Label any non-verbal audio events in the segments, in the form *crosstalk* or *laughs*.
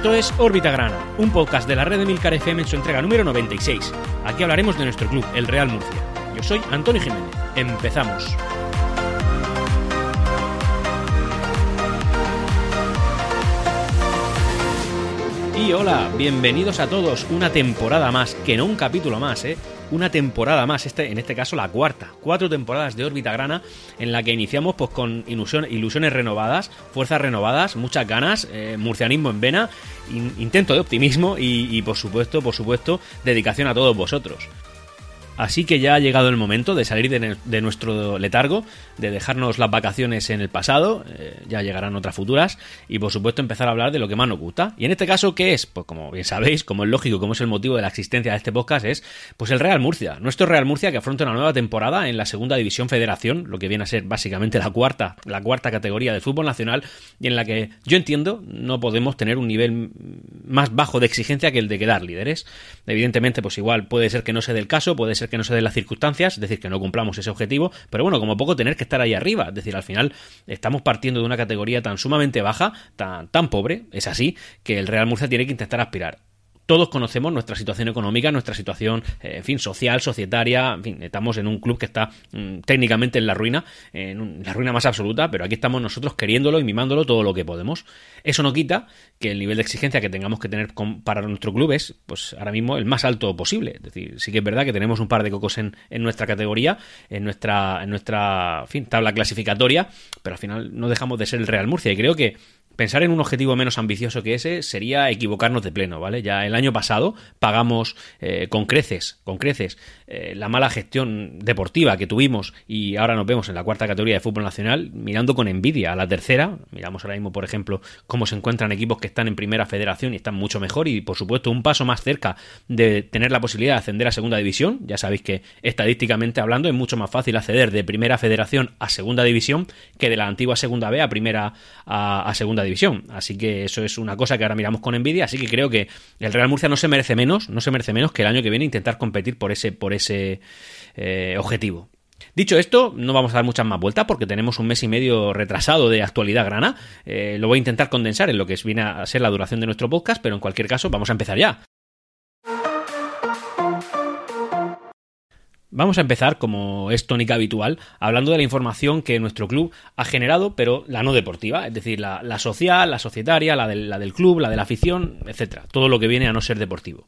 Esto es Órbita Grana, un podcast de la red de Milcar FM en su entrega número 96. Aquí hablaremos de nuestro club, el Real Murcia. Yo soy Antonio Jiménez. Empezamos. Y hola, bienvenidos a todos. Una temporada más, que no un capítulo más, ¿eh? Una temporada más, este, en este caso la cuarta. Cuatro temporadas de órbita grana en la que iniciamos pues con ilusiones renovadas, fuerzas renovadas, muchas ganas, eh, murcianismo en vena, intento de optimismo y, y por supuesto, por supuesto, dedicación a todos vosotros. Así que ya ha llegado el momento de salir de, nuestro letargo, de dejarnos las vacaciones en el pasado, eh, ya llegarán otras futuras, y por supuesto empezar a hablar de lo que más nos gusta. Y en este caso, ¿qué es? Pues como bien sabéis, como es lógico, como es el motivo de la existencia de este podcast, es pues el Real Murcia. Nuestro Real Murcia que afronta una nueva temporada en la segunda división federación, lo que viene a ser básicamente la cuarta, la cuarta categoría del fútbol nacional, y en la que yo entiendo no podemos tener un nivel más bajo de exigencia que el de quedar líderes. Evidentemente, pues igual puede ser que no sea del caso, puede ser que no se den las circunstancias, es decir, que no cumplamos ese objetivo, pero bueno, como poco tener que estar ahí arriba, es decir, al final estamos partiendo de una categoría tan sumamente baja, tan, tan pobre, es así, que el Real Murcia tiene que intentar aspirar todos conocemos nuestra situación económica, nuestra situación, eh, fin, social, societaria, en fin, estamos en un club que está mm, técnicamente en la ruina, en la ruina más absoluta, pero aquí estamos nosotros queriéndolo y mimándolo todo lo que podemos. Eso no quita que el nivel de exigencia que tengamos que tener para nuestro club es, pues ahora mismo, el más alto posible. Es decir, sí que es verdad que tenemos un par de cocos en, en nuestra categoría, en nuestra, en nuestra, tabla clasificatoria, pero al final no dejamos de ser el Real Murcia y creo que Pensar en un objetivo menos ambicioso que ese sería equivocarnos de pleno, ¿vale? Ya el año pasado pagamos eh, con creces, con creces, eh, la mala gestión deportiva que tuvimos y ahora nos vemos en la cuarta categoría de fútbol nacional mirando con envidia a la tercera. Miramos ahora mismo, por ejemplo, cómo se encuentran equipos que están en primera federación y están mucho mejor y, por supuesto, un paso más cerca de tener la posibilidad de ascender a segunda división. Ya sabéis que estadísticamente hablando es mucho más fácil acceder de primera federación a segunda división que de la antigua segunda B a primera a, a segunda división Así que eso es una cosa que ahora miramos con envidia. Así que creo que el Real Murcia no se merece menos, no se merece menos que el año que viene intentar competir por ese, por ese eh, objetivo. Dicho esto, no vamos a dar muchas más vueltas porque tenemos un mes y medio retrasado de actualidad grana. Eh, lo voy a intentar condensar en lo que viene a ser la duración de nuestro podcast, pero en cualquier caso vamos a empezar ya. Vamos a empezar, como es tónica habitual, hablando de la información que nuestro club ha generado, pero la no deportiva, es decir, la, social, la societaria, la del, la del club, la de la afición, etcétera, todo lo que viene a no ser deportivo.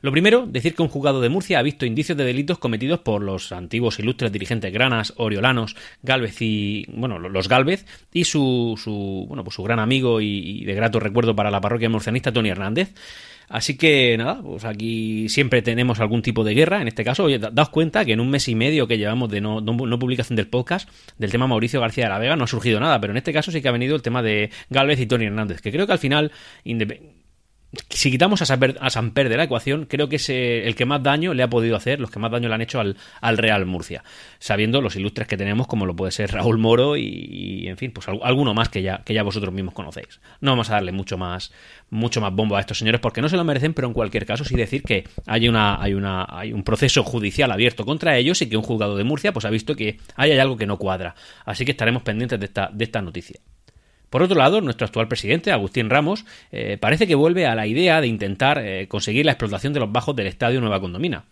Lo primero, decir que un juzgado de Murcia ha visto indicios de delitos cometidos por los antiguos ilustres dirigentes granas, oriolanos, Galvez y, bueno, los Galvez y su, su bueno, pues su gran amigo y, y de grato recuerdo para la parroquia murcianista, Tony Hernández. Así que nada, pues aquí siempre tenemos algún tipo de guerra. En este caso, oye, daos cuenta que en un mes y medio que llevamos de no, no, publicación del podcast, del tema Mauricio García de la Vega, no ha surgido nada, pero en este caso sí que ha venido el tema de Galvez y Tony Hernández, que creo que al final, si quitamos a, Samper de la ecuación, creo que es el que más daño le ha podido hacer, los que más daño le han hecho al, Real Murcia, sabiendo los ilustres que tenemos, como lo puede ser Raúl Moro y, en fin, pues alguno más que ya, que ya vosotros mismos conocéis. No vamos a darle mucho más, mucho más bombo a estos señores porque no se lo merecen, pero en cualquier caso sí decir que hay, una, hay, una, hay un proceso judicial abierto contra ellos y que un juzgado de Murcia pues ha visto que hay algo que no cuadra. Así que estaremos pendientes de esta, de esta noticia. Por otro lado, nuestro actual presidente, Agustín Ramos, eh, parece que vuelve a la idea de intentar eh, conseguir la explotación de los bajos del Estadio Nueva Condomina.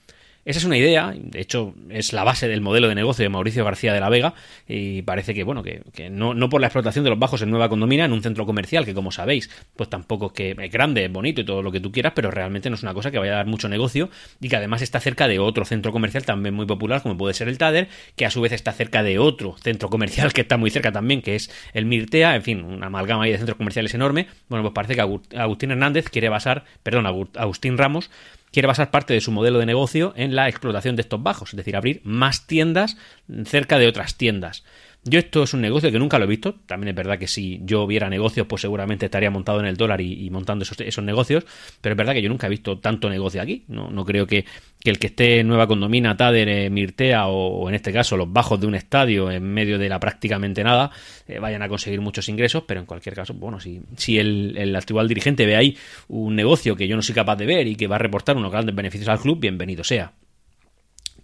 Esa es una idea, de hecho es la base del modelo de negocio de Mauricio García de la Vega y parece que, bueno, que, no, no, por la explotación de los bajos en Nueva Condomina, en un centro comercial que como sabéis, pues tampoco que es grande, es bonito y todo lo que tú quieras, pero realmente no es una cosa que vaya a dar mucho negocio y que además está cerca de otro centro comercial también muy popular como puede ser el Tader, que a su vez está cerca de otro centro comercial que está muy cerca también, que es el Mirtea, en fin, una amalgama ahí de centros comerciales enorme. Bueno, pues parece que Agustín Hernández quiere basar, perdón, Agustín Ramos quiere basar parte de su modelo de negocio en la explotación de estos bajos, es decir, abrir más tiendas cerca de otras tiendas. Yo esto es un negocio que nunca lo he visto. También es verdad que si yo viera negocios, pues seguramente estaría montado en el dólar y, montando esos, negocios. Pero es verdad que yo nunca he visto tanto negocio aquí. No, no creo que, el que esté en Nueva Condomina, Tader, eh, Mirtea o, en este caso los bajos de un estadio en medio de la prácticamente nada eh, vayan a conseguir muchos ingresos. Pero en cualquier caso, bueno, si, si el, el actual dirigente ve ahí un negocio que yo no soy capaz de ver y que va a reportar unos grandes beneficios al club, bienvenido sea.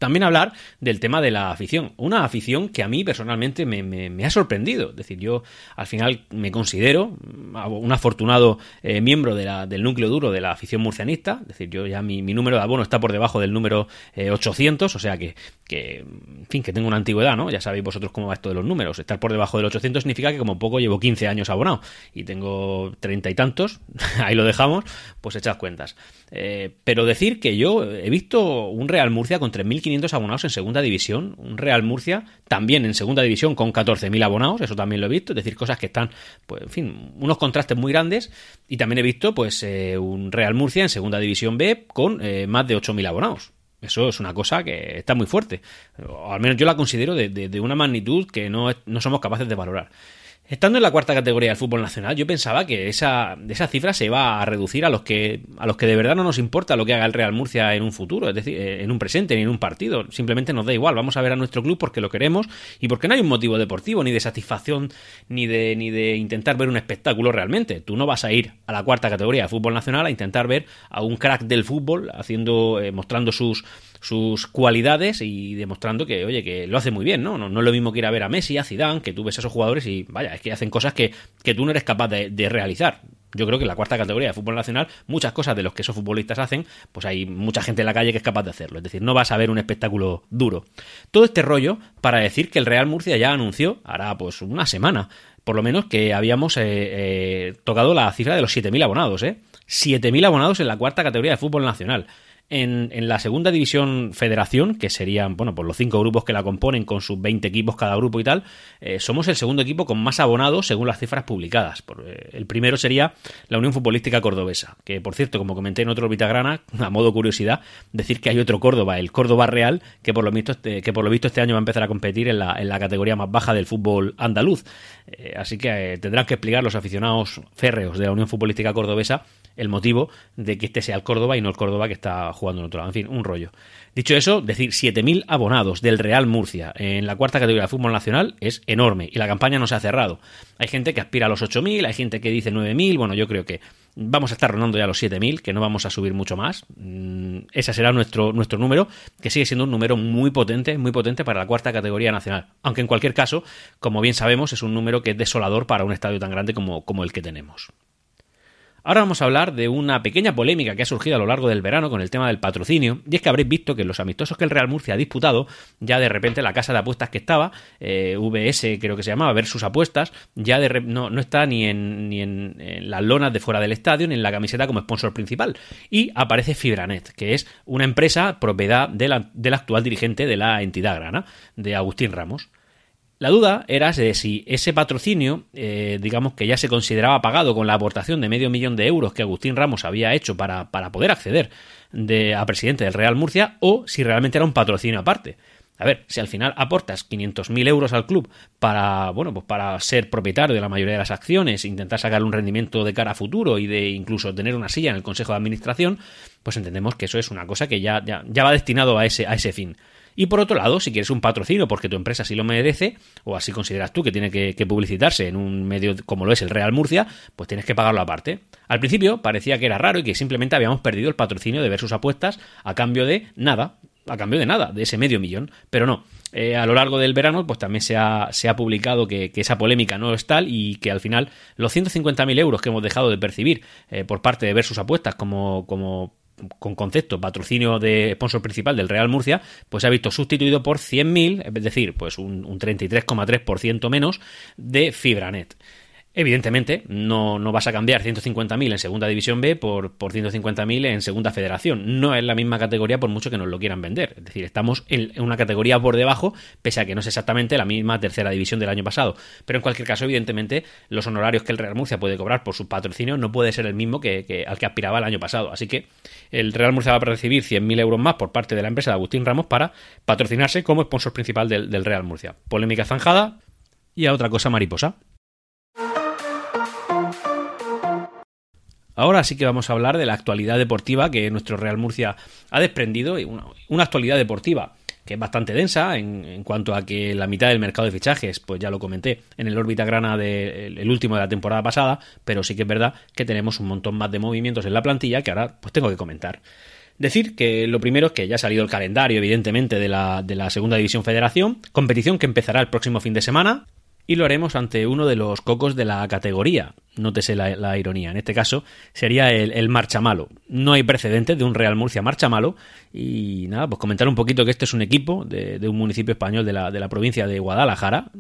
También hablar del tema de la afición. Una afición que a mí personalmente me, ha sorprendido. Es decir, yo al final me considero, un afortunado eh, miembro de la, del núcleo duro de la afición murcianista, es decir, yo ya mi, número de abono está por debajo del número 800, o sea que, que, en fin, que tengo una antigüedad, ¿no? Ya sabéis vosotros cómo va esto de los números. Estar por debajo del 800 significa que como poco llevo 15 años abonado y tengo treinta y tantos, *laughs* ahí lo dejamos, pues echad cuentas. pero decir que yo he visto un Real Murcia con 3.500 abonados en segunda división, un Real Murcia también en segunda división con 14.000 abonados, eso también lo he visto, es decir, cosas que están, pues, en fin, unos contrastes muy grandes. Y también he visto, pues, eh, un Real Murcia en segunda división B con eh, más de 8.000 abonados. Eso es una cosa que está muy fuerte. O al menos yo la considero de, de una magnitud que no, no somos capaces de valorar. Estando en la cuarta categoría del fútbol nacional, yo pensaba que esa, esa cifra se iba a reducir a los que a los que de verdad no nos importa lo que haga el Real Murcia en un futuro, es decir, eh, en un presente ni en un partido. Simplemente nos da igual, vamos a ver a nuestro club porque lo queremos y porque no hay un motivo deportivo, ni de satisfacción, ni de, ni de intentar ver un espectáculo realmente. Tú no vas a ir a la cuarta categoría de fútbol nacional a intentar ver a un crack del fútbol haciendo, eh, mostrando sus sus cualidades y demostrando que, oye, que lo hace muy bien, ¿no? No, no es lo mismo que ir a ver a Messi, a Zidane, que tú ves a esos jugadores y, vaya, es que hacen cosas que, que tú no eres capaz de, realizar. Yo creo que en la cuarta categoría de fútbol nacional, muchas cosas de los que esos futbolistas hacen, pues hay mucha gente en la calle que es capaz de hacerlo. Es decir, no vas a ver un espectáculo duro. Todo este rollo para decir que el Real Murcia ya anunció, hará pues una semana, por lo menos, que habíamos eh, eh, tocado la cifra de los 7.000 abonados, ¿eh? 7.000 abonados en la cuarta categoría de fútbol nacional en, la segunda división federación, que serían, bueno, pues los cinco grupos que la componen con sus 20 equipos cada grupo y tal, eh, somos el segundo equipo con más abonados según las cifras publicadas. Eh, el primero sería la Unión Futbolística Cordobesa, que por cierto, como comenté en otro Vitagrana, *laughs* a modo curiosidad, decir que hay otro Córdoba, el Córdoba Real, que por lo visto este, que por lo visto este año va a empezar a competir en la, en la categoría más baja del fútbol andaluz. Eh, así que tendrán que explicar los aficionados férreos de la Unión Futbolística Cordobesa el motivo de que este sea el Córdoba y no el Córdoba que está jugando en otro lado. En fin, un rollo. Dicho eso, decir 7.000 abonados del Real Murcia en la cuarta categoría de fútbol nacional es enorme y la campaña no se ha cerrado. Hay gente que aspira a los 8.000, hay gente que dice 9.000, bueno, yo creo que vamos a estar rondando ya los 7.000, que no vamos a subir mucho más. Mm, ese será nuestro, nuestro número, que sigue siendo un número muy potente, muy potente para la cuarta categoría nacional. Aunque en cualquier caso, como bien sabemos, es un número que es desolador para un estadio tan grande como, como el que tenemos. Ahora vamos a hablar de una pequeña polémica que ha surgido a lo largo del verano con el tema del patrocinio, y es que habréis visto que los amistosos que el Real Murcia ha disputado, ya de repente la casa de apuestas que estaba, eh, VS creo que se llamaba, ver sus apuestas, ya de no, no, está ni, en, ni en, las lonas de fuera del estadio, ni en la camiseta como sponsor principal. Y aparece Fibranet, que es una empresa propiedad del actual dirigente de la entidad grana, de Agustín Ramos. La duda era de si ese patrocinio, eh, digamos que ya se consideraba pagado con la aportación de medio millón de euros que Agustín Ramos había hecho para, para poder acceder de, a presidente del Real Murcia, o si realmente era un patrocinio aparte. A ver, si al final aportas 500.000 euros al club para, bueno, pues para ser propietario de la mayoría de las acciones, intentar sacar un rendimiento de cara a futuro y de incluso tener una silla en el Consejo de Administración, pues entendemos que eso es una cosa que ya, ya, ya va destinado a ese, a ese fin. Y por otro lado, si quieres un patrocinio porque tu empresa sí lo merece, o así consideras tú que tiene que, publicitarse en un medio como lo es el Real Murcia, pues tienes que pagarlo aparte. Al principio parecía que era raro y que simplemente habíamos perdido el patrocinio de ver sus apuestas a cambio de nada, a cambio de nada, de ese medio millón. Pero no, eh, a lo largo del verano, pues también se ha, se ha publicado que, esa polémica no es tal y que al final los 150.000 euros que hemos dejado de percibir eh, por parte de ver sus apuestas como, como con concepto patrocinio de sponsor principal del Real Murcia, pues se ha visto sustituido por 100.000, es decir, pues un, un 33,3% menos de Fibranet. Evidentemente, no, no, vas a cambiar 150.000 en Segunda División B por, por 150.000 en Segunda Federación. No es la misma categoría por mucho que nos lo quieran vender. Es decir, estamos en, una categoría por debajo, pese a que no es exactamente la misma Tercera División del año pasado. Pero en cualquier caso, evidentemente, los honorarios que el Real Murcia puede cobrar por sus patrocinios no puede ser el mismo que, al que aspiraba el año pasado. Así que el Real Murcia va a recibir 100.000 euros más por parte de la empresa de Agustín Ramos para patrocinarse como sponsor principal del, del Real Murcia. Polémica zanjada y a otra cosa mariposa. Ahora sí que vamos a hablar de la actualidad deportiva que nuestro Real Murcia ha desprendido, y una, actualidad deportiva que es bastante densa en, cuanto a que la mitad del mercado de fichajes, pues ya lo comenté en el órbita grana del el último de la temporada pasada, pero sí que es verdad que tenemos un montón más de movimientos en la plantilla que ahora pues tengo que comentar. Decir que lo primero es que ya ha salido el calendario, evidentemente, de la, de la Segunda División Federación, competición que empezará el próximo fin de semana, y lo haremos ante uno de los cocos de la categoría. Nótese la, la ironía. En este caso sería el, el Marchamalo. No hay precedentes de un Real Murcia Marchamalo. Y nada, pues comentar un poquito que este es un equipo de, un municipio español de la, de la, provincia de Guadalajara.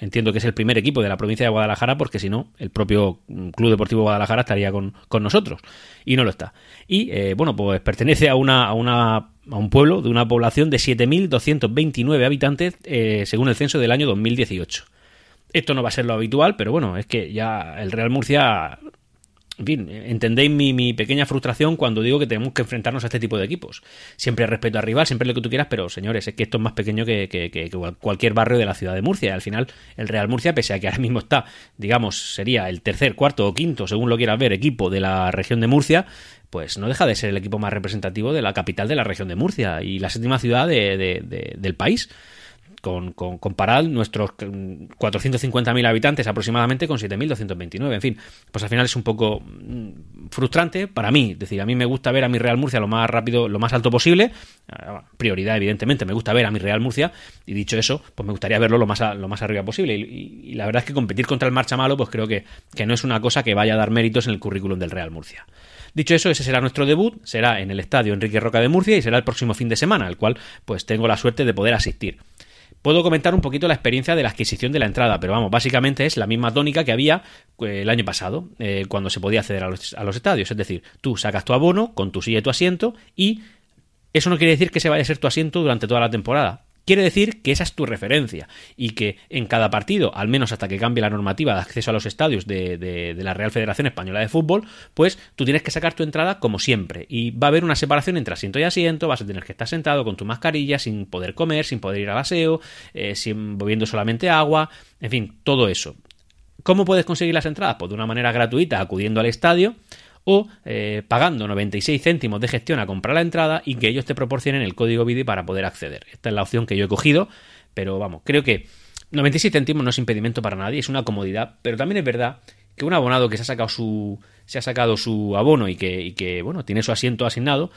Entiendo que es el primer equipo de la provincia de Guadalajara porque si no, el propio Club Deportivo Guadalajara estaría con, con nosotros. Y no lo está. Y eh, bueno, pues pertenece a una, a una a un pueblo de una población de 7.229 habitantes eh, según el censo del año 2018. Esto no va a ser lo habitual, pero bueno, es que ya el Real Murcia en fin, entendéis mi, pequeña frustración cuando digo que tenemos que enfrentarnos a este tipo de equipos. Siempre respeto al rival, siempre lo que tú quieras, pero señores, es que esto es más pequeño que, que, que, cualquier barrio de la ciudad de Murcia. Y al final, el Real Murcia, pese a que ahora mismo está, digamos, sería el tercer, cuarto o quinto, según lo quieras ver, equipo de la región de Murcia, pues no deja de ser el equipo más representativo de la capital de la región de Murcia y la séptima ciudad de, del país con, con comparar nuestros 450.000 habitantes aproximadamente con 7.229. En fin, pues al final es un poco mm, frustrante para mí. Es decir, a mí me gusta ver a mi Real Murcia lo más rápido, lo más alto posible. Ah, prioridad, evidentemente, me gusta ver a mi Real Murcia. Y dicho eso, pues me gustaría verlo lo más, a, lo más arriba posible. Y, la verdad es que competir contra el Marcha Malo, pues creo que, que no es una cosa que vaya a dar méritos en el currículum del Real Murcia. Dicho eso, ese será nuestro debut, será en el estadio Enrique Roca de Murcia y será el próximo fin de semana, al cual pues tengo la suerte de poder asistir. Puedo comentar un poquito la experiencia de la adquisición de la entrada, pero vamos, básicamente es la misma tónica que había eh, el año pasado, eh, cuando se podía acceder a los, a los estadios. Es decir, tú sacas tu abono con tu silla y tu asiento y eso no quiere decir que se vaya a ser tu asiento durante toda la temporada. Quiere decir que esa es tu referencia y que en cada partido, al menos hasta que cambie la normativa de acceso a los estadios de, la Real Federación Española de Fútbol, pues tú tienes que sacar tu entrada como siempre. Y va a haber una separación entre asiento y asiento, vas a tener que estar sentado con tu mascarilla, sin poder comer, sin poder ir al aseo, eh, sin bebiendo solamente agua, en fin, todo eso. ¿Cómo puedes conseguir las entradas? Pues de una manera gratuita, acudiendo al estadio o eh, pagando 96 céntimos de gestión a comprar la entrada y que ellos te proporcionen el código BIDI para poder acceder. Esta es la opción que yo he cogido, pero vamos, creo que 96 céntimos no es impedimento para nadie, es una comodidad, pero también es verdad que un abonado que se ha sacado su se ha sacado su abono y que, y que bueno, tiene su asiento asignado,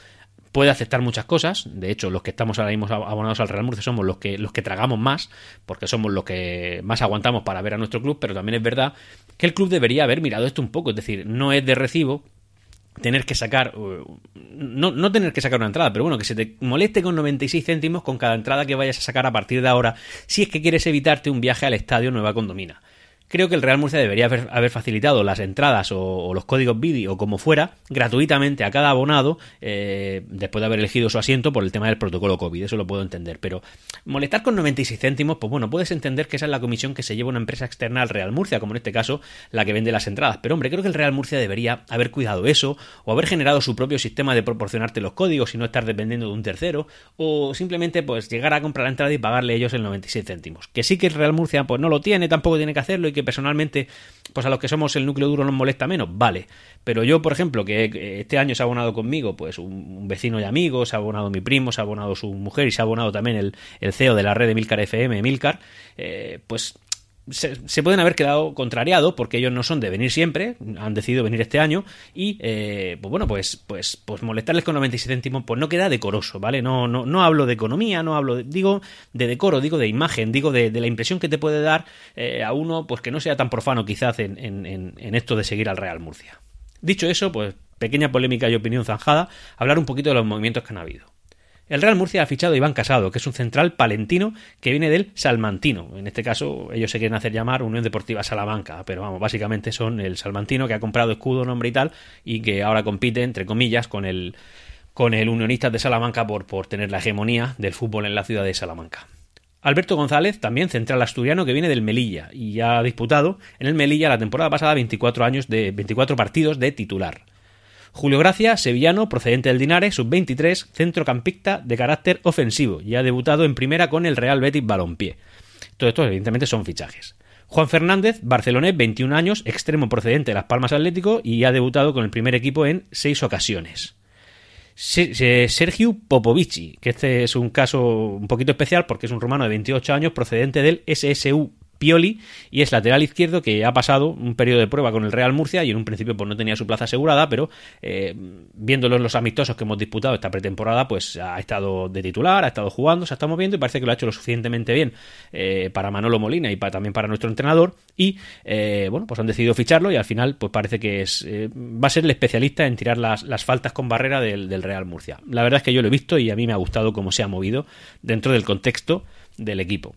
puede aceptar muchas cosas. De hecho, los que estamos ahora mismo abonados al Real Murcia somos los que, los que tragamos más, porque somos los que más aguantamos para ver a nuestro club, pero también es verdad que el club debería haber mirado esto un poco. Es decir, no es de recibo tener que sacar, no, no tener que sacar una entrada, pero bueno, que se te moleste con 96 céntimos con cada entrada que vayas a sacar a partir de ahora, si es que quieres evitarte un viaje al estadio Nueva Condomina creo que el Real Murcia debería haber, haber facilitado las entradas o, los códigos BIDI o como fuera gratuitamente a cada abonado eh, después de haber elegido su asiento por el tema del protocolo COVID, eso lo puedo entender, pero molestar con 96 céntimos, pues bueno, puedes entender que esa es la comisión que se lleva una empresa externa al Real Murcia, como en este caso la que vende las entradas, pero hombre, creo que el Real Murcia debería haber cuidado eso o haber generado su propio sistema de proporcionarte los códigos y no estar dependiendo de un tercero o simplemente pues llegar a comprar la entrada y pagarle ellos el 96 céntimos, que sí que el Real Murcia pues no lo tiene, tampoco tiene que hacerlo y que personalmente, pues a los que somos el núcleo duro nos molesta menos, vale. Pero yo, por ejemplo, que este año se ha abonado conmigo, pues un, vecino y amigo, se ha abonado mi primo, se ha abonado su mujer y se ha abonado también el, CEO de la red de Milcar FM, Milcar, eh, pues se, pueden haber quedado contrariados porque ellos no son de venir siempre, han decidido venir este año y eh, pues bueno, pues, pues, pues molestarles con 97 céntimos pues no queda decoroso, ¿vale? No, no, no hablo de economía, no hablo, de, digo de decoro, digo de imagen, digo de, de la impresión que te puede dar eh, a uno pues que no sea tan profano quizás en, en, en esto de seguir al Real Murcia. Dicho eso, pues pequeña polémica y opinión zanjada, hablar un poquito de los movimientos que han habido. El Real Murcia ha fichado a Iván Casado, que es un central palentino que viene del Salmantino. En este caso, ellos se quieren hacer llamar Unión Deportiva Salamanca, pero vamos, básicamente son el Salmantino que ha comprado escudo, nombre y tal, y que ahora compite, entre comillas, con el, con el Unionistas de Salamanca por, por tener la hegemonía del fútbol en la ciudad de Salamanca. Alberto González, también central asturiano que viene del Melilla y ha disputado en el Melilla la temporada pasada 24 años de 24 partidos de titular. Julio Gracia, sevillano, procedente del Dinare, sub-23, centrocampista de carácter ofensivo y ha debutado en primera con el Real Betis Balompié. Todo esto, evidentemente, son fichajes. Juan Fernández, barcelonés, 21 años, extremo procedente de Las Palmas Atlético y ha debutado con el primer equipo en seis ocasiones. Sergio Popovici, que este es un caso un poquito especial porque es un rumano de 28 años procedente del SSU Pioli y es lateral izquierdo que ha pasado un periodo de prueba con el Real Murcia y en un principio pues no tenía su plaza asegurada, pero eh, viéndolo en los amistosos que hemos disputado esta pretemporada, pues ha estado de titular, ha estado jugando, se ha estado moviendo y parece que lo ha hecho lo suficientemente bien eh, para Manolo Molina y también para nuestro entrenador y eh, bueno, pues han decidido ficharlo y al final pues parece que es va a ser el especialista en tirar las, faltas con barrera del, del Real Murcia. La verdad es que yo lo he visto y a mí me ha gustado cómo se ha movido dentro del contexto del equipo.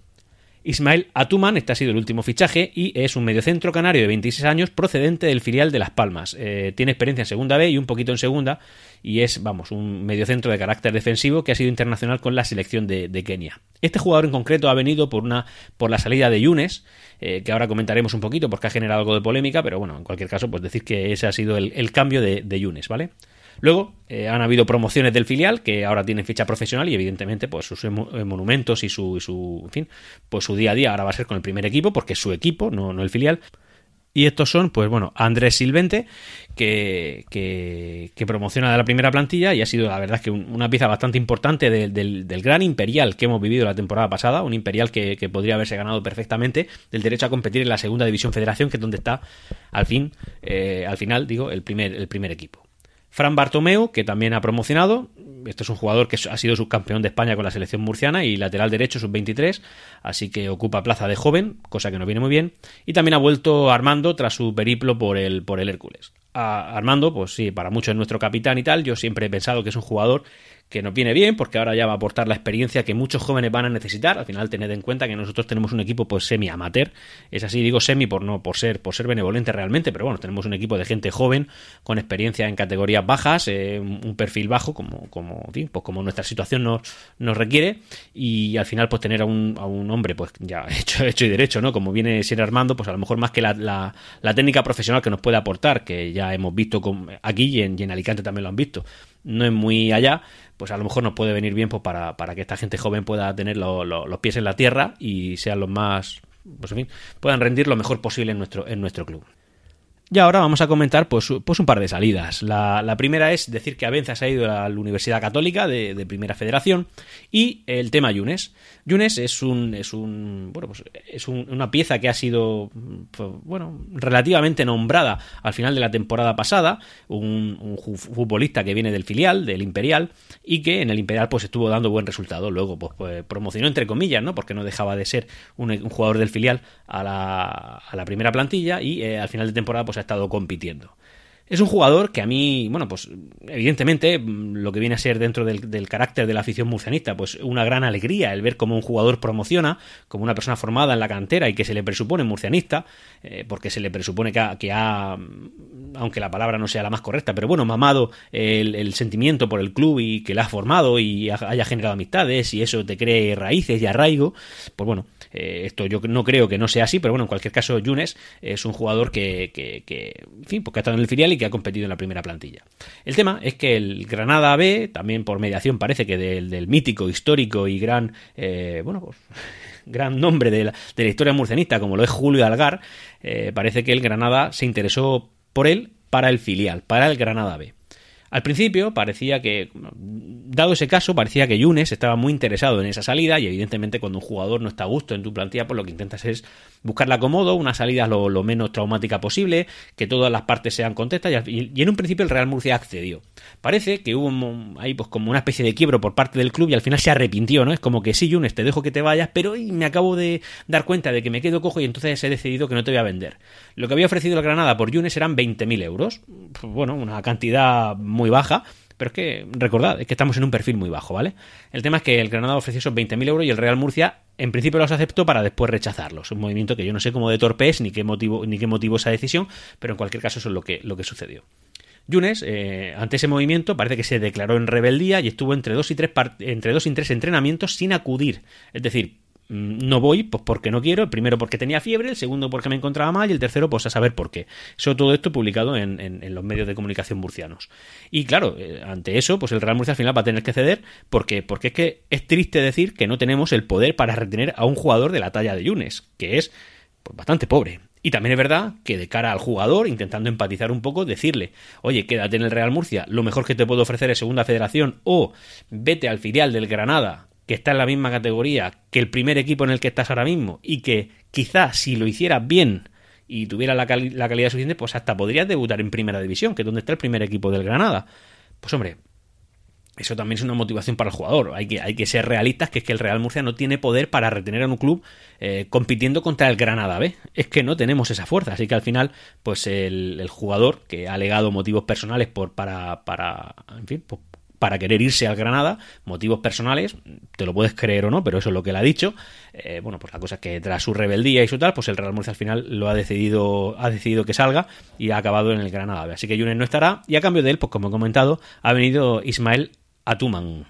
Ismael Atuman, este ha sido el último fichaje y es un mediocentro canario de 26 años procedente del filial de Las Palmas. Eh, tiene experiencia en segunda B y un poquito en segunda y es, vamos, un mediocentro de carácter defensivo que ha sido internacional con la selección de, Kenia. Este jugador en concreto ha venido por, una, por la salida de Yunes, eh, que ahora comentaremos un poquito porque ha generado algo de polémica, pero bueno, en cualquier caso, pues decir que ese ha sido el, cambio de, de Yunes, ¿vale? Luego eh, han habido promociones del filial que ahora tienen ficha profesional y evidentemente pues sus monumentos y su, su, en fin, pues su día a día ahora va a ser con el primer equipo porque es su equipo, no, no el filial. Y estos son, pues bueno, Andrés Silvente, que, que, promociona de la primera plantilla y ha sido, la verdad, que una pieza bastante importante del, gran Imperial que hemos vivido la temporada pasada, un Imperial que, podría haberse ganado perfectamente del derecho a competir en la segunda división federación, que es donde está, al fin, eh, al final, digo, el primer, el primer equipo. Fran Bartomeu, que también ha promocionado. Este es un jugador que ha sido subcampeón de España con la selección murciana y lateral derecho sub-23, así que ocupa plaza de joven, cosa que no viene muy bien. Y también ha vuelto Armando tras su periplo por el, por el Hércules. Armando, pues sí, para muchos es nuestro capitán y tal. Yo siempre he pensado que es un jugador que nos viene bien porque ahora ya va a aportar la experiencia que muchos jóvenes van a necesitar. Al final tened en cuenta que nosotros tenemos un equipo pues semi amateur, es así digo semi por no por ser por ser benevolente realmente, pero bueno, tenemos un equipo de gente joven con experiencia en categorías bajas, eh, un perfil bajo como como fin, pues como nuestra situación nos, nos requiere y al final pues tener a un, a un hombre pues ya *laughs* hecho hecho y derecho, ¿no? Como viene ser Armando, pues a lo mejor más que la, la, técnica profesional que nos puede aportar, que ya hemos visto con, aquí y en, y en Alicante también lo han visto, no es muy allá, pues a lo mejor nos puede venir bien pues, para, para que esta gente joven pueda tener los pies en la tierra y sean los más, pues en fin, puedan rendir lo mejor posible en nuestro, en nuestro club. Y ahora vamos a comentar pues, pues un par de salidas. La, primera es decir que Avenza se ha ido a la Universidad Católica de, Primera Federación y el tema Yunes. Yunes es un es un bueno pues es una pieza que ha sido pues, bueno relativamente nombrada al final de la temporada pasada, un, futbolista que viene del filial del Imperial y que en el Imperial pues estuvo dando buen resultado. Luego pues, pues promocionó entre comillas, ¿no? Porque no dejaba de ser un, jugador del filial a la, a la primera plantilla y eh, al final de temporada pues ha estado compitiendo. Es un jugador que a mí, bueno, pues evidentemente lo que viene a ser dentro del, carácter de la afición murcianista, pues una gran alegría el ver cómo un jugador promociona, como una persona formada en la cantera y que se le presupone murcianista, eh, porque se le presupone que ha, mm, aunque la palabra no sea la más correcta, pero bueno, mamado el, sentimiento por el club y que le ha formado y haya generado amistades y eso te cree raíces y arraigo, pues bueno, eh, esto yo no creo que no sea así, pero bueno, en cualquier caso, Yunes es un jugador que, que, en fin, porque ha estado en el filial y que ha competido en la primera plantilla. El tema es que el Granada B, también por mediación parece que del, mítico, histórico y gran, eh, bueno, pues *laughs* gran nombre de la, de la, historia murcianista, como lo es Julio Algar, eh, parece que el Granada se interesó por él para el filial, para el Granada B. Al principio parecía que, dado ese caso, parecía que Yunes estaba muy interesado en esa salida y evidentemente cuando un jugador no está a gusto en tu plantilla, pues lo que intentas es buscarla acomodo, una salida lo, menos traumática posible, que todas las partes sean contentas y, en un principio el Real Murcia accedió. Parece que hubo ahí pues como una especie de quiebro por parte del club y al final se arrepintió, ¿no? Es como que sí, Yunes, te dejo que te vayas, pero me acabo de dar cuenta de que me quedo cojo y entonces he decidido que no te voy a vender. Lo que había ofrecido el Granada por Yunes eran 20.000 euros, pues, bueno, una cantidad muy baja, pero es que, recordad, es que estamos en un perfil muy bajo, ¿vale? El tema es que el Granada ofreció esos 20.000 euros y el Real Murcia en principio los aceptó para después rechazarlos. Un movimiento que yo no sé cómo de torpe es ni qué motivo, ni qué esa decisión, pero en cualquier caso eso es lo que, lo que sucedió. Yunes, eh, ante ese movimiento, parece que se declaró en rebeldía y estuvo entre dos y tres, entre dos y tres entrenamientos sin acudir. Es decir, no voy pues porque no quiero, el primero porque tenía fiebre, el segundo porque me encontraba mal y el tercero pues a saber por qué. Eso todo esto publicado en, en, los medios de comunicación murcianos. Y claro, eh, ante eso pues el Real Murcia al final va a tener que ceder porque, porque es que es triste decir que no tenemos el poder para retener a un jugador de la talla de Yunes, que es pues, bastante pobre. Y también es verdad que de cara al jugador, intentando empatizar un poco, decirle, oye, quédate en el Real Murcia, lo mejor que te puedo ofrecer es Segunda Federación o vete al filial del Granada que está en la misma categoría que el primer equipo en el que estás ahora mismo y que quizás si lo hicieras bien y tuviera la, la calidad suficiente, pues hasta podrías debutar en primera división, que es donde está el primer equipo del Granada. Pues hombre, eso también es una motivación para el jugador. Hay que, hay que ser realistas, que es que el Real Murcia no tiene poder para retener a un club eh, compitiendo contra el Granada B. Es que no tenemos esa fuerza. Así que al final, pues el, jugador que ha alegado motivos personales por, para, para, en fin, pues, para querer irse al Granada, motivos personales, te lo puedes creer o no, pero eso es lo que él ha dicho. Eh, bueno, pues la cosa es que tras su rebeldía y su tal, pues el Real Murcia al final lo ha decidido, ha decidido que salga y ha acabado en el Granada. Así que Yunes no estará y a cambio de él, pues como he comentado, ha venido Ismael Atuman.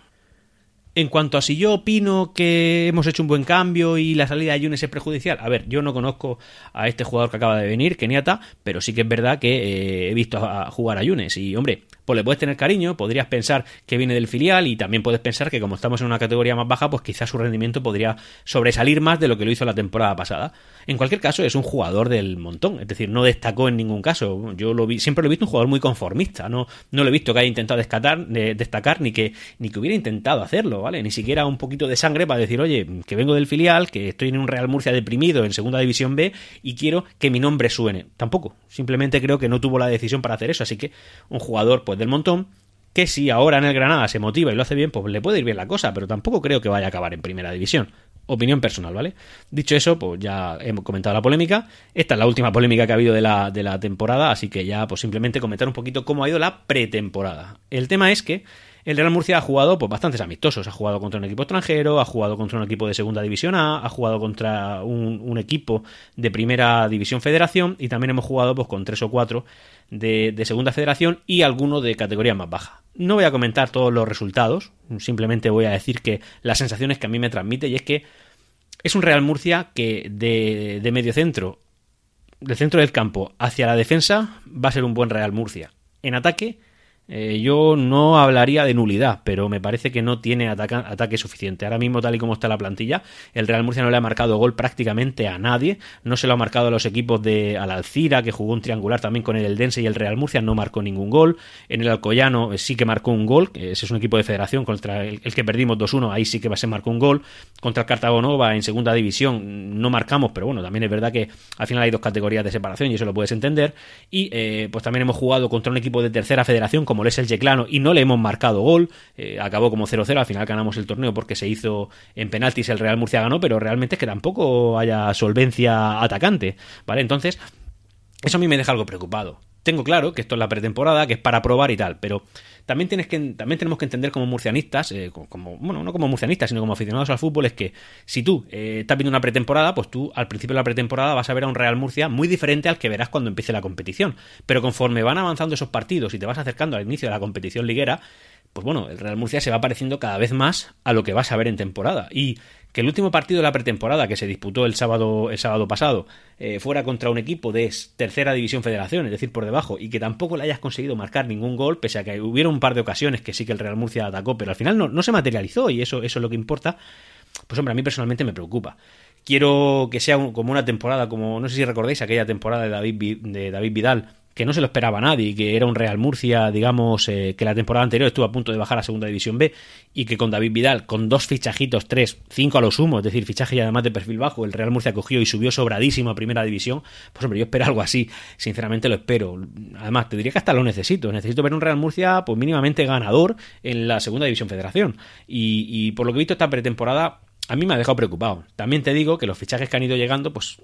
En cuanto a si yo opino que hemos hecho un buen cambio y la salida de Yunes es prejudicial, a ver, yo no conozco a este jugador que acaba de venir, Keniata, pero sí que es verdad que eh, he visto jugar a Yunes y, hombre, pues le puedes tener cariño, podrías pensar que viene del filial y también puedes pensar que como estamos en una categoría más baja, pues quizás su rendimiento podría sobresalir más de lo que lo hizo la temporada pasada. En cualquier caso, es un jugador del montón, es decir, no destacó en ningún caso. Yo lo vi, siempre lo he visto un jugador muy conformista, no, no lo he visto que haya intentado destacar ni que, ni que hubiera intentado hacerlo, ¿vale? Ni siquiera un poquito de sangre para decir, oye, que vengo del filial, que estoy en un Real Murcia deprimido en Segunda División B y quiero que mi nombre suene. Tampoco, simplemente creo que no tuvo la decisión para hacer eso, así que un jugador pues del montón que si ahora en el Granada se motiva y lo hace bien, pues le puede ir bien la cosa, pero tampoco creo que vaya a acabar en primera división. Opinión personal, ¿vale? Dicho eso, pues ya hemos comentado la polémica. Esta es la última polémica que ha habido de la, de la temporada, así que ya pues simplemente comentar un poquito cómo ha ido la pretemporada. El tema es que el Real Murcia ha jugado pues bastantes amistosos. Ha jugado contra un equipo extranjero, ha jugado contra un equipo de segunda división A, ha jugado contra un, equipo de primera división federación y también hemos jugado pues con tres o cuatro de, segunda federación y alguno de categoría más baja. No voy a comentar todos los resultados, simplemente voy a decir que las sensaciones que a mí me transmite y es que es un Real Murcia que de medio centro, del centro del campo hacia la defensa, va a ser un buen Real Murcia. En ataque eh, yo no hablaría de nulidad, pero me parece que no tiene ataque suficiente. Ahora mismo, tal y como está la plantilla, el Real Murcia no le ha marcado gol prácticamente a nadie. No se lo ha marcado a los equipos de Al Alcira, que jugó un triangular también con el Eldense y el Real Murcia, no marcó ningún gol. En el Alcoyano eh, sí que marcó un gol, ese es un equipo de federación contra el, que perdimos 2-1, ahí sí que se marcó un gol. Contra el Cartagonova en segunda división no marcamos, pero bueno, también es verdad que al final hay dos categorías de separación y eso lo puedes entender. Y eh, pues también hemos jugado contra un equipo de tercera federación como es el Yeclano y no le hemos marcado gol. Eh, acabó como 0-0, al final ganamos el torneo porque se hizo en penaltis, el Real Murcia ganó, pero realmente es que tampoco haya solvencia atacante, ¿vale? Entonces, eso a mí me deja algo preocupado. Tengo claro que esto es la pretemporada, que es para probar y tal, pero también, tienes que, también tenemos que entender como murcianistas, eh, como, bueno, no como murcianistas, sino como aficionados al fútbol, es que si tú eh, estás viendo una pretemporada, pues tú al principio de la pretemporada vas a ver a un Real Murcia muy diferente al que verás cuando empiece la competición. Pero conforme van avanzando esos partidos y te vas acercando al inicio de la competición liguera, pues bueno, el Real Murcia se va pareciendo cada vez más a lo que vas a ver en temporada. Y que el último partido de la pretemporada que se disputó el sábado, el sábado pasado eh, fuera contra un equipo de tercera división federación, es decir, por debajo, y que tampoco le hayas conseguido marcar ningún gol, pese a que hubiera un par de ocasiones que sí que el Real Murcia atacó, pero al final no, no se materializó y eso, eso es lo que importa, pues hombre, a mí personalmente me preocupa. Quiero que sea como una temporada, como no sé si recordáis aquella temporada de David, de David Vidal, que no se lo esperaba nadie, que era un Real Murcia, digamos, eh, que la temporada anterior estuvo a punto de bajar a Segunda División B y que con David Vidal, con dos fichajitos, tres, cinco a lo sumo, es decir, fichaje y además de perfil bajo, el Real Murcia cogió y subió sobradísimo a Primera División, pues hombre, yo espero algo así, sinceramente lo espero. Además, te diría que hasta lo necesito, necesito ver un Real Murcia pues mínimamente ganador en la Segunda División Federación y, y por lo que he visto esta pretemporada a mí me ha dejado preocupado. También te digo que los fichajes que han ido llegando, pues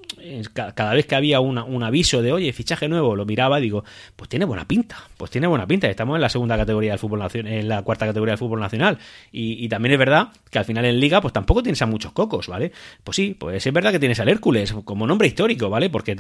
cada vez que había un aviso de, oye, fichaje nuevo, lo miraba y digo, pues tiene buena pinta, pues tiene buena pinta. Estamos en la segunda categoría del fútbol nacional, en la cuarta categoría del fútbol nacional. Y, también es verdad que al final en liga, pues tampoco tienes a muchos cocos, ¿vale? Pues sí, pues es verdad que tienes al Hércules como nombre histórico, ¿vale? Porque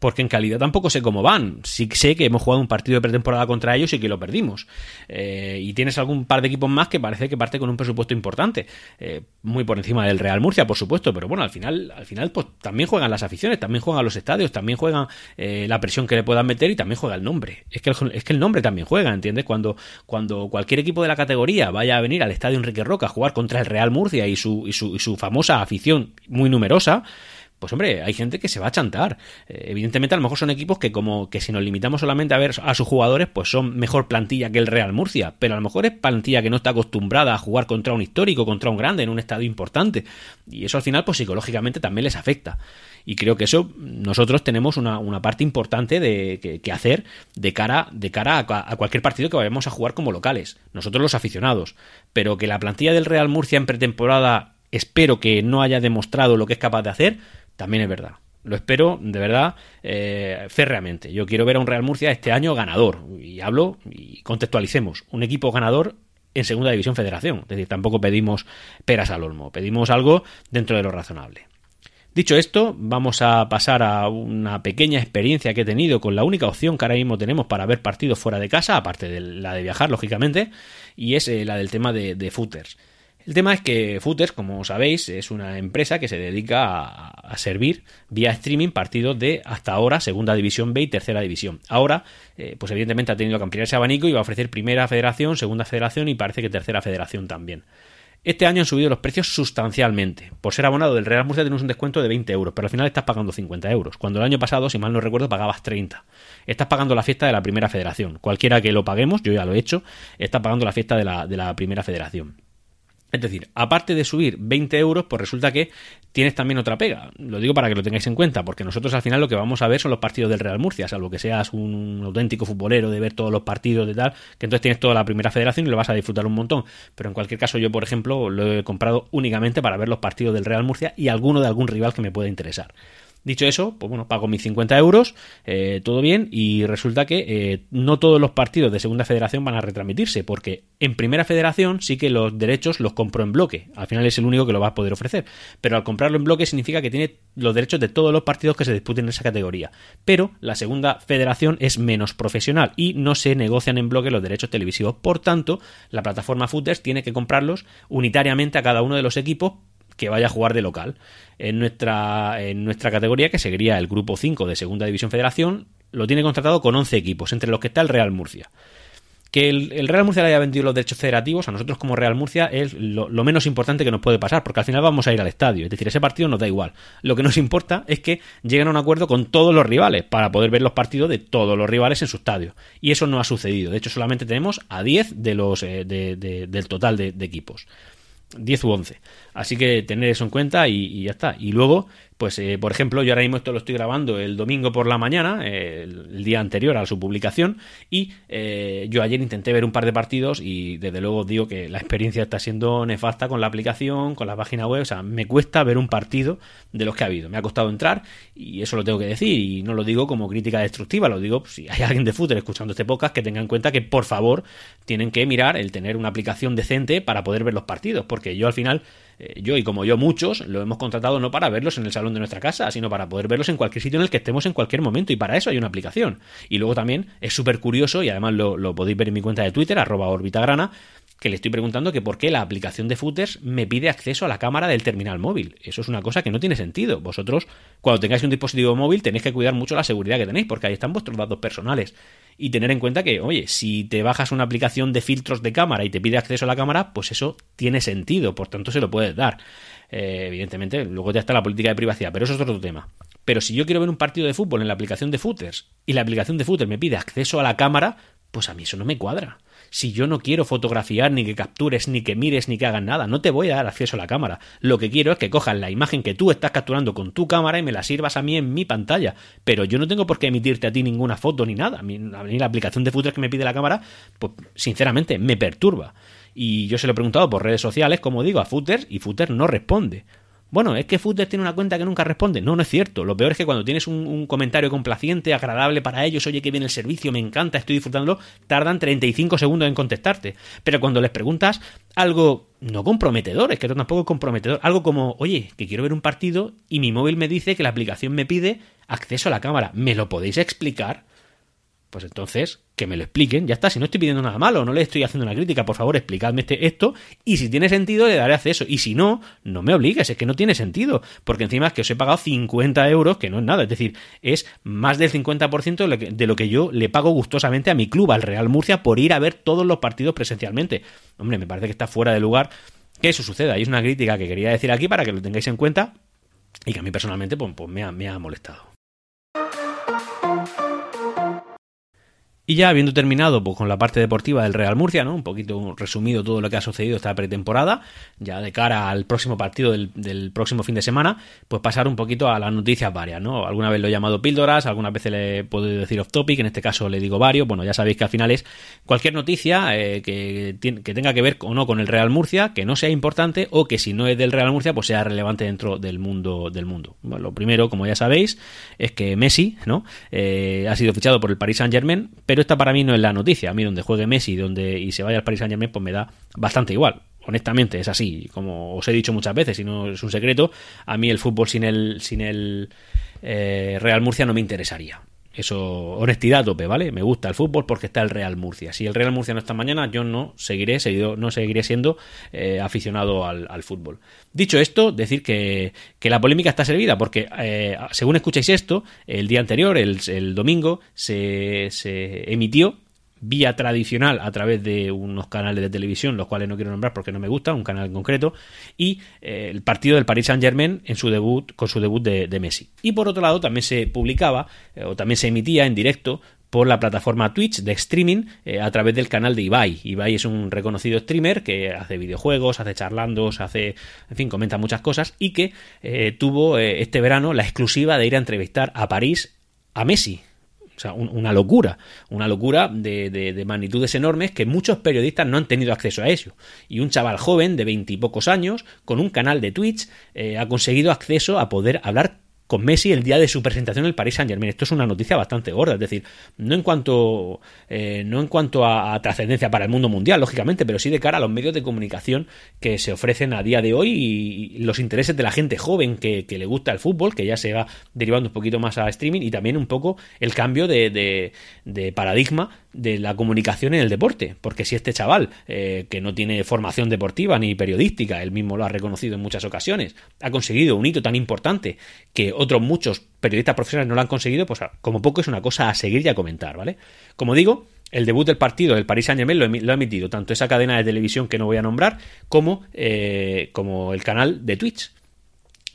porque en calidad tampoco sé cómo van. Sí sé que hemos jugado un partido de pretemporada contra ellos y que lo perdimos. Eh, y tienes algún par de equipos más que parece que parte con un presupuesto importante. Eh, muy por encima del Real Murcia, por supuesto, pero bueno, al final, al final, pues también juegan las aficiones, también juegan los estadios, también juegan eh, la presión que le puedan meter y también juega el nombre. Es que el, es que el nombre también juega, ¿entiendes? Cuando, cuando cualquier equipo de la categoría vaya a venir al estadio Enrique Roca a jugar contra el Real Murcia y su, y su, y su famosa afición muy numerosa pues hombre, hay gente que se va a chantar. Eh, evidentemente, a lo mejor son equipos que como que si nos limitamos solamente a ver a sus jugadores, pues son mejor plantilla que el Real Murcia, pero a lo mejor es plantilla que no está acostumbrada a jugar contra un histórico, contra un grande, en un estadio importante. Y eso al final, pues psicológicamente también les afecta. Y creo que eso nosotros tenemos una, parte importante de que, hacer de cara, de cara a, cualquier partido que vayamos a jugar como locales. Nosotros los aficionados. Pero que la plantilla del Real Murcia en pretemporada espero que no haya demostrado lo que es capaz de hacer también es verdad. Lo espero, de verdad, eh, férreamente. Yo quiero ver a un Real Murcia este año ganador. Y hablo y contextualicemos. Un equipo ganador en Segunda División Federación. Es decir, tampoco pedimos peras al olmo. Pedimos algo dentro de lo razonable. Dicho esto, vamos a pasar a una pequeña experiencia que he tenido con la única opción que ahora mismo tenemos para ver partidos fuera de casa, aparte de la de viajar, lógicamente, y es eh, la del tema de, de footers. El tema es que Footers, como sabéis, es una empresa que se dedica a, servir vía streaming partidos de hasta ahora Segunda División B y Tercera División. Ahora, eh, pues evidentemente ha tenido que ampliar ese abanico y va a ofrecer Primera Federación, Segunda Federación y parece que Tercera Federación también. Este año han subido los precios sustancialmente. Por ser abonado del Real Murcia tenemos un descuento de 20 euros, pero al final estás pagando 50 euros. Cuando el año pasado, si mal no recuerdo, pagabas 30. Estás pagando la fiesta de la Primera Federación. Cualquiera que lo paguemos, yo ya lo he hecho, está pagando la fiesta de la, de la Primera Federación. Es decir, aparte de subir 20 euros, pues resulta que tienes también otra pega. Lo digo para que lo tengáis en cuenta, porque nosotros al final lo que vamos a ver son los partidos del Real Murcia, salvo que seas un auténtico futbolero de ver todos los partidos de tal, que entonces tienes toda la primera federación y lo vas a disfrutar un montón. Pero en cualquier caso, yo, por ejemplo, lo he comprado únicamente para ver los partidos del Real Murcia y alguno de algún rival que me pueda interesar. Dicho eso, pues bueno, pago mis 50 euros, eh, todo bien, y resulta que eh, no todos los partidos de Segunda Federación van a retransmitirse, porque en Primera Federación sí que los derechos los compro en bloque, al final es el único que lo va a poder ofrecer, pero al comprarlo en bloque significa que tiene los derechos de todos los partidos que se disputen en esa categoría, pero la Segunda Federación es menos profesional y no se negocian en bloque los derechos televisivos, por tanto, la plataforma Footers tiene que comprarlos unitariamente a cada uno de los equipos que vaya a jugar de local. En nuestra, en nuestra categoría, que seguiría el grupo 5 de Segunda División Federación, lo tiene contratado con 11 equipos, entre los que está el Real Murcia. Que el, Real Murcia le haya vendido los derechos federativos a nosotros como Real Murcia es lo, menos importante que nos puede pasar, porque al final vamos a ir al estadio. Es decir, ese partido nos da igual. Lo que nos importa es que lleguen a un acuerdo con todos los rivales para poder ver los partidos de todos los rivales en su estadio. Y eso no ha sucedido. De hecho, solamente tenemos a 10 de los, eh, del total de, de equipos. 10 u 11. Así que tener eso en cuenta y, ya está. Y luego, pues, eh, por ejemplo, yo ahora mismo esto lo estoy grabando el domingo por la mañana, el, día anterior a su publicación, y eh, yo ayer intenté ver un par de partidos y desde luego digo que la experiencia está siendo nefasta con la aplicación, con la página web, o sea, me cuesta ver un partido de los que ha habido. Me ha costado entrar y eso lo tengo que decir y no lo digo como crítica destructiva, lo digo si hay alguien de fútbol escuchando este podcast que tenga en cuenta que por favor tienen que mirar el tener una aplicación decente para poder ver los partidos, porque yo al final eh, yo y como yo muchos, lo hemos contratado no para verlos en el salón de nuestra casa, sino para poder verlos en cualquier sitio en el que estemos en cualquier momento. Y para eso hay una aplicación. Y luego también es súper curioso, y además lo, lo, podéis ver en mi cuenta de Twitter, arroba orbitagrana, que le estoy preguntando que por qué la aplicación de footers me pide acceso a la cámara del terminal móvil. Eso es una cosa que no tiene sentido. Vosotros, cuando tengáis un dispositivo móvil, tenéis que cuidar mucho la seguridad que tenéis, porque ahí están vuestros datos personales. Y tener en cuenta que, oye, si te bajas una aplicación de filtros de cámara y te pide acceso a la cámara, pues eso tiene sentido, por tanto se lo puedes dar. Eh, evidentemente, luego ya está la política de privacidad, pero eso es otro tema. Pero si yo quiero ver un partido de fútbol en la aplicación de footers y la aplicación de footers me pide acceso a la cámara, pues a mí eso no me cuadra si yo no quiero fotografiar, ni que captures, ni que mires, ni que hagas nada, no te voy a dar acceso a la cámara. Lo que quiero es que cojas la imagen que tú estás capturando con tu cámara y me la sirvas a mí en mi pantalla. Pero yo no tengo por qué emitirte a ti ninguna foto ni nada. A mí, la aplicación de fotos que me pide la cámara, pues sinceramente me perturba. Y yo se lo he preguntado por redes sociales, como digo, a Footer y Footer no responde. Bueno, es que Footer tiene una cuenta que nunca responde. No, no es cierto. Lo peor es que cuando tienes un, comentario complaciente, agradable para ellos, oye que viene el servicio, me encanta, estoy disfrutándolo, tardan 35 segundos en contestarte. Pero cuando les preguntas algo no comprometedor, es que tampoco es comprometedor, algo como, oye, que quiero ver un partido y mi móvil me dice que la aplicación me pide acceso a la cámara, ¿me lo podéis explicar? Pues entonces, que me lo expliquen, ya está, si no estoy pidiendo nada malo, no le estoy haciendo una crítica, por favor, explicadme este, esto, y si tiene sentido, le daré acceso, y si no, no me obligues, es que no tiene sentido, porque encima es que os he pagado 50 euros, que no es nada, es decir, es más del 50% de lo que yo le pago gustosamente a mi club, al Real Murcia, por ir a ver todos los partidos presencialmente. Hombre, me parece que está fuera de lugar que eso suceda, y es una crítica que quería decir aquí para que lo tengáis en cuenta, y que a mí personalmente pues, pues me, ha, me ha molestado. Y ya habiendo terminado pues, con la parte deportiva del Real Murcia, ¿no? Un poquito resumido todo lo que ha sucedido esta pretemporada, ya de cara al próximo partido del, próximo fin de semana, pues pasar un poquito a las noticias varias, ¿no? Alguna vez lo he llamado píldoras, algunas veces le puedo decir off topic, en este caso le digo varios. Bueno, ya sabéis que al final es cualquier noticia eh, que, que, tenga que ver o no con el Real Murcia, que no sea importante o que si no es del Real Murcia, pues sea relevante dentro del mundo del mundo. Bueno, lo primero, como ya sabéis, es que Messi, ¿no? Eh, ha sido fichado por el Paris Saint Germain, pero esta para mí no es la noticia. A mí donde juegue Messi donde, y se vaya al Paris Saint Germain, pues me da bastante igual. Honestamente, es así. Como os he dicho muchas veces, y no es un secreto, a mí el fútbol sin el, sin el eh, Real Murcia no me interesaría. Eso, honestidad tope, ¿vale? Me gusta el fútbol porque está el Real Murcia. Si el Real Murcia no está mañana, yo no seguiré, seguido, no seguiré siendo eh, aficionado al, fútbol. Dicho esto, decir que, la polémica está servida, porque eh, según escucháis esto, el día anterior, el, el domingo, se, se emitió vía tradicional a través de unos canales de televisión, los cuales no quiero nombrar porque no me gusta, un canal en concreto, y eh, el partido del Paris Saint Germain en su debut, con su debut de, Messi. Y por otro lado, también se publicaba, eh, o también se emitía en directo por la plataforma Twitch de streaming eh, a través del canal de Ibai. Ibai es un reconocido streamer que hace videojuegos, hace charlandos, hace, en fin, comenta muchas cosas y que tuvo este verano la exclusiva de ir a entrevistar a París a Messi, o sea, una locura, una locura de, magnitudes enormes que muchos periodistas no han tenido acceso a eso. Y un chaval joven de veintipocos años, con un canal de Twitch, eh, ha conseguido acceso a poder hablar con Messi el día de su presentación en el Paris Saint Germain. Esto es una noticia bastante gorda, es decir, no en cuanto, eh, no en cuanto a, trascendencia para el mundo mundial, lógicamente, pero sí de cara a los medios de comunicación que se ofrecen a día de hoy y, los intereses de la gente joven que, le gusta el fútbol, que ya se va derivando un poquito más a streaming y también un poco el cambio de, de paradigma de la comunicación en el deporte, porque si este chaval, eh, que no tiene formación deportiva ni periodística, él mismo lo ha reconocido en muchas ocasiones, ha conseguido un hito tan importante que otros muchos periodistas profesionales no lo han conseguido, pues como poco es una cosa a seguir y a comentar, ¿vale? Como digo, el debut del partido del Paris Saint Germain lo, ha emitido tanto esa cadena de televisión que no voy a nombrar como, eh, como el canal de Twitch.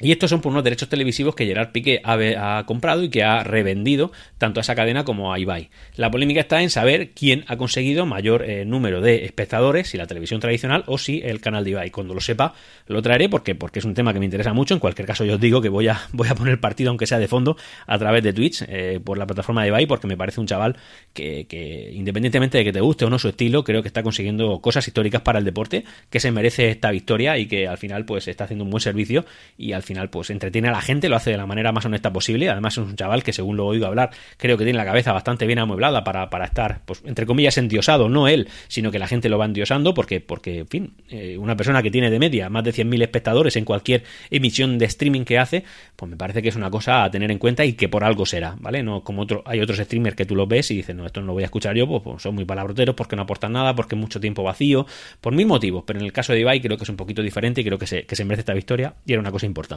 Y estos son por unos derechos televisivos que Gerard Piqué ha, comprado y que ha revendido tanto a esa cadena como a Ibai. La polémica está en saber quién ha conseguido mayor eh, número de espectadores, si la televisión tradicional o si el canal de Ibai. Cuando lo sepa, lo traeré porque, porque es un tema que me interesa mucho. En cualquier caso, yo os digo que voy a, *laughs* voy a poner partido, aunque sea de fondo, a través de Twitch, eh, por la plataforma de Ibai, porque me parece un chaval que, que, independientemente de que te guste o no su estilo, creo que está consiguiendo cosas históricas para el deporte, que se merece esta victoria y que al final pues está haciendo un buen servicio y al final pues entretiene a la gente, lo hace de la manera más honesta posible. Además es un chaval que según lo oído hablar, creo que tiene la cabeza bastante bien amueblada para, para estar, pues entre comillas, endiosado, no él, sino que la gente lo va endiosando porque, porque en fin, eh, una persona que tiene de media más de 100.000 espectadores en cualquier emisión de streaming que hace, pues me parece que es una cosa a tener en cuenta y que por algo será, ¿vale? No como otro, hay otros streamers que tú los ves y dices, no, esto no lo voy a escuchar yo, pues, pues son muy palabroteros porque no aportan nada, porque mucho tiempo vacío, por mil motivos, pero en el caso de Ibai creo que es un poquito diferente y creo que se, que se merece esta victoria y era una cosa importante.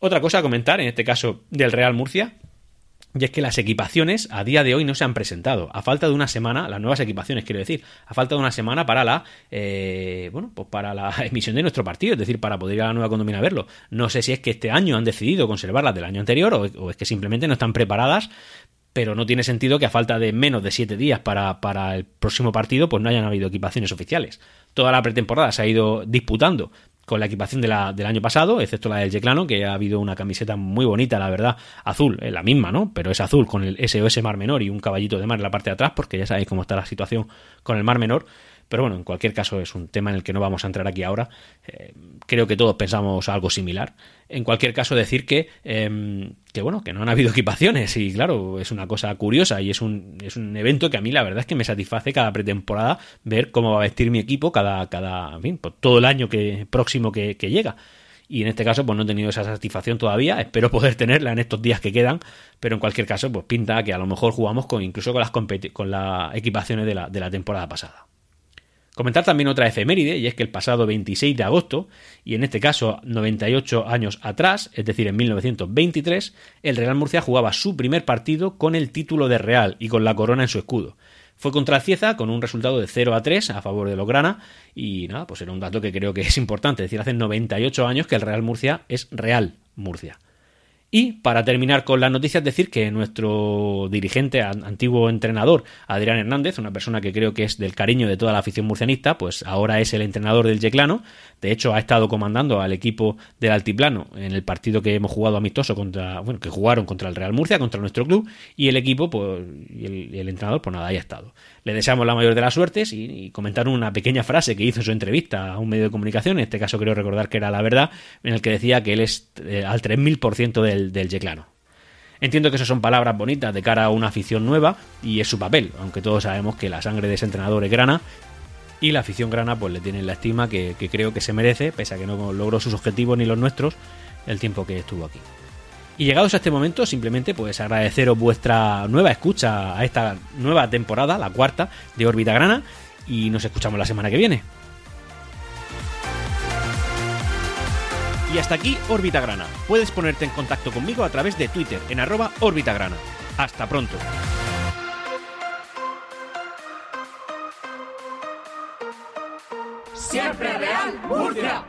Otra cosa a comentar, en este caso del Real Murcia, y es que las equipaciones a día de hoy no se han presentado. A falta de una semana, las nuevas equipaciones quiero decir, a falta de una semana para la eh, bueno, pues para la *laughs* emisión de nuestro partido, es decir, para poder ir a la nueva condomina a verlo. No sé si es que este año han decidido conservarlas del año anterior o, es que simplemente no están preparadas pero no tiene sentido que a falta de menos de siete días para, para, el próximo partido, pues no hayan habido equipaciones oficiales. Toda la pretemporada se ha ido disputando con la equipación de la, del año pasado, excepto la del Yeclano, que ha habido una camiseta muy bonita, la verdad, azul, es la misma, ¿no? Pero es azul con el SOS Mar Menor y un caballito de mar en la parte de atrás, porque ya sabéis cómo está la situación con el Mar Menor. Pero bueno, en cualquier caso es un tema en el que no vamos a entrar aquí ahora. Eh, creo que todos pensamos algo similar. En cualquier caso, decir que, em, que, bueno, que no han habido equipaciones y claro, es una cosa curiosa y es un, es un evento que a mí la verdad es que me satisface cada pretemporada ver cómo va a vestir mi equipo cada, cada en fin, pues, todo el año que, próximo que, llega y en este caso pues no he tenido esa satisfacción todavía, espero poder tenerla en estos días que quedan, pero en cualquier caso pues pinta que a lo mejor jugamos con incluso con las, con las equipaciones de la, de la temporada pasada. Comentar también otra efeméride, y es que el pasado 26 de agosto, y en este caso 98 años atrás, es decir, en 1923, el Real Murcia jugaba su primer partido con el título de Real y con la corona en su escudo. Fue contra el Cieza con un resultado de 0 a 3 a favor de los Grana y nada, pues era un dato que creo que es importante, es decir, hace 98 años que el Real Murcia es Real Murcia. Y para terminar con las noticias, decir que nuestro dirigente, antiguo entrenador, Adrián Hernández, una persona que creo que es del cariño de toda la afición murcianista, pues ahora es el entrenador del Yeclano. De hecho, ha estado comandando al equipo del Altiplano en el partido que hemos jugado amistoso contra, bueno, que jugaron contra el Real Murcia, contra nuestro club, y el equipo, pues, y el, entrenador, pues nada, ahí ha estado. Le deseamos la mayor de las suertes y, comentar una pequeña frase que hizo en su entrevista a un medio de comunicación, en este caso creo recordar que era la verdad, en el que decía que él es eh, al 3000% del del, Yeclano. Entiendo que eso son palabras bonitas de cara a una afición nueva y es su papel, aunque todos sabemos que la sangre de ese entrenador es grana y la afición grana pues le tiene la estima que, creo que se merece, pese a que no logró sus objetivos ni los nuestros el tiempo que estuvo aquí. Y llegados a este momento, simplemente pues agradeceros vuestra nueva escucha a esta nueva temporada, la cuarta de Órbita Grana, y nos escuchamos la semana que viene. Y hasta aquí Órbita Grana. Puedes ponerte en contacto conmigo a través de Twitter en arroba Grana. Hasta pronto. Siempre Real Murcia.